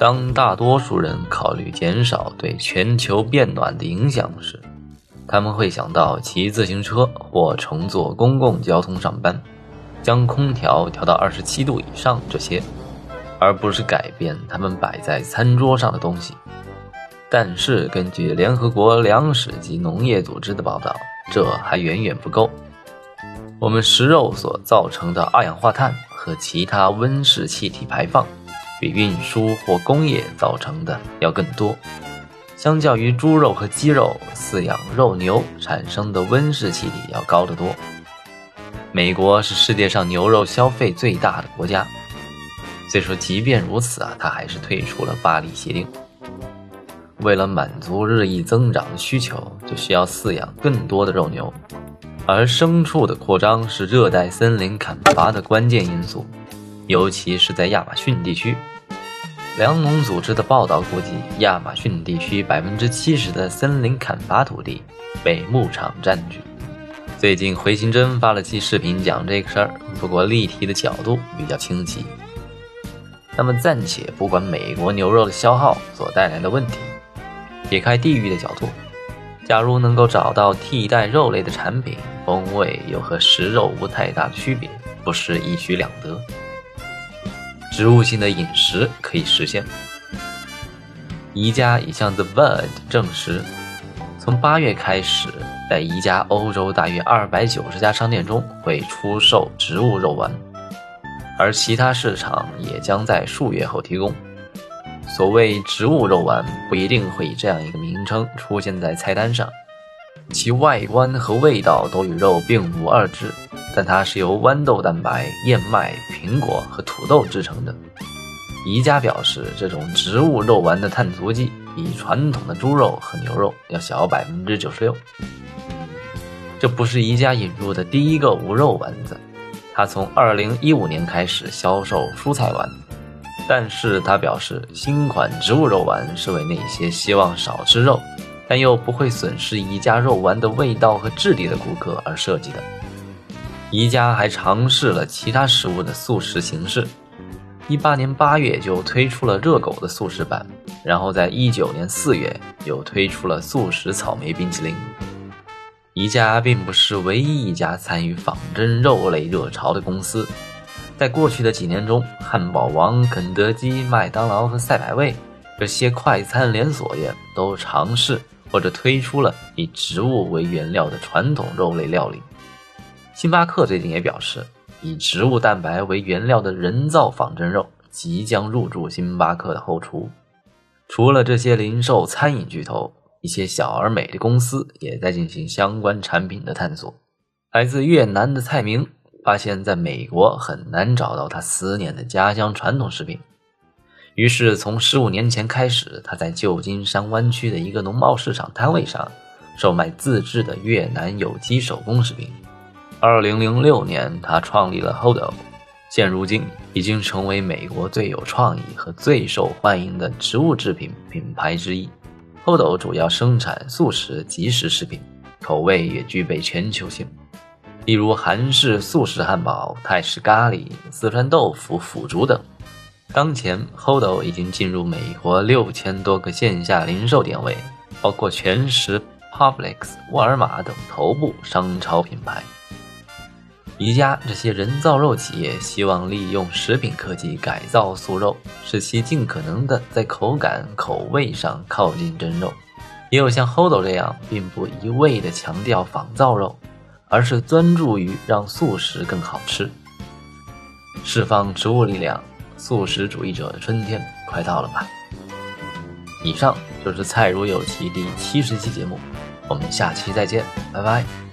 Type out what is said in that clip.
当大多数人考虑减少对全球变暖的影响时，他们会想到骑自行车或乘坐公共交通上班，将空调调到二十七度以上这些，而不是改变他们摆在餐桌上的东西。但是，根据联合国粮食及农业组织的报道，这还远远不够。我们食肉所造成的二氧化碳和其他温室气体排放。比运输或工业造成的要更多。相较于猪肉和鸡肉，饲养肉牛产生的温室气体要高得多。美国是世界上牛肉消费最大的国家。虽说即便如此啊，它还是退出了巴黎协定。为了满足日益增长的需求，就需要饲养更多的肉牛，而牲畜的扩张是热带森林砍伐的关键因素。尤其是在亚马逊地区，粮农组织的报道估计，亚马逊地区百分之七十的森林砍伐土地被牧场占据。最近回形针发了期视频讲这个事儿，不过例题的角度比较清晰。那么暂且不管美国牛肉的消耗所带来的问题，撇开地域的角度，假如能够找到替代肉类的产品，风味又和食肉无太大的区别，不是一举两得？植物性的饮食可以实现。宜家已向 The Verge 证实，从八月开始，在宜家欧洲大约二百九十家商店中会出售植物肉丸，而其他市场也将在数月后提供。所谓植物肉丸不一定会以这样一个名称出现在菜单上，其外观和味道都与肉并无二致。但它是由豌豆蛋白、燕麦、苹果和土豆制成的。宜家表示，这种植物肉丸的碳足迹比传统的猪肉和牛肉要小百分之九十六。这不是宜家引入的第一个无肉丸子，它从二零一五年开始销售蔬菜丸，但是他表示，新款植物肉丸是为那些希望少吃肉，但又不会损失宜家肉丸的味道和质地的顾客而设计的。宜家还尝试了其他食物的速食形式，一八年八月就推出了热狗的速食版，然后在一九年四月又推出了速食草莓冰淇淋。宜家并不是唯一一家参与仿真肉类热潮的公司，在过去的几年中，汉堡王、肯德基、麦当劳和赛百味这些快餐连锁业都尝试或者推出了以植物为原料的传统肉类料理。星巴克最近也表示，以植物蛋白为原料的人造仿真肉即将入驻星巴克的后厨。除了这些零售餐饮巨头，一些小而美的公司也在进行相关产品的探索。来自越南的蔡明发现，在美国很难找到他思念的家乡传统食品，于是从十五年前开始，他在旧金山湾区的一个农贸市场摊位上售卖自制的越南有机手工食品。二零零六年，他创立了 Hodo，现如今已经成为美国最有创意和最受欢迎的植物制品品牌之一。Hodo 主要生产素食即食食品，口味也具备全球性，例如韩式素食汉堡、泰式咖喱、四川豆腐、腐竹等。当前，Hodo 已经进入美国六千多个线下零售点位，包括全食、Publix、沃尔玛等头部商超品牌。宜家这些人造肉企业希望利用食品科技改造素肉，使其尽可能的在口感、口味上靠近真肉。也有像 Hodo 这样，并不一味的强调仿造肉，而是专注于让素食更好吃。释放植物力量，素食主义者的春天快到了吧？以上就是《菜如有奇》第七十期节目，我们下期再见，拜拜。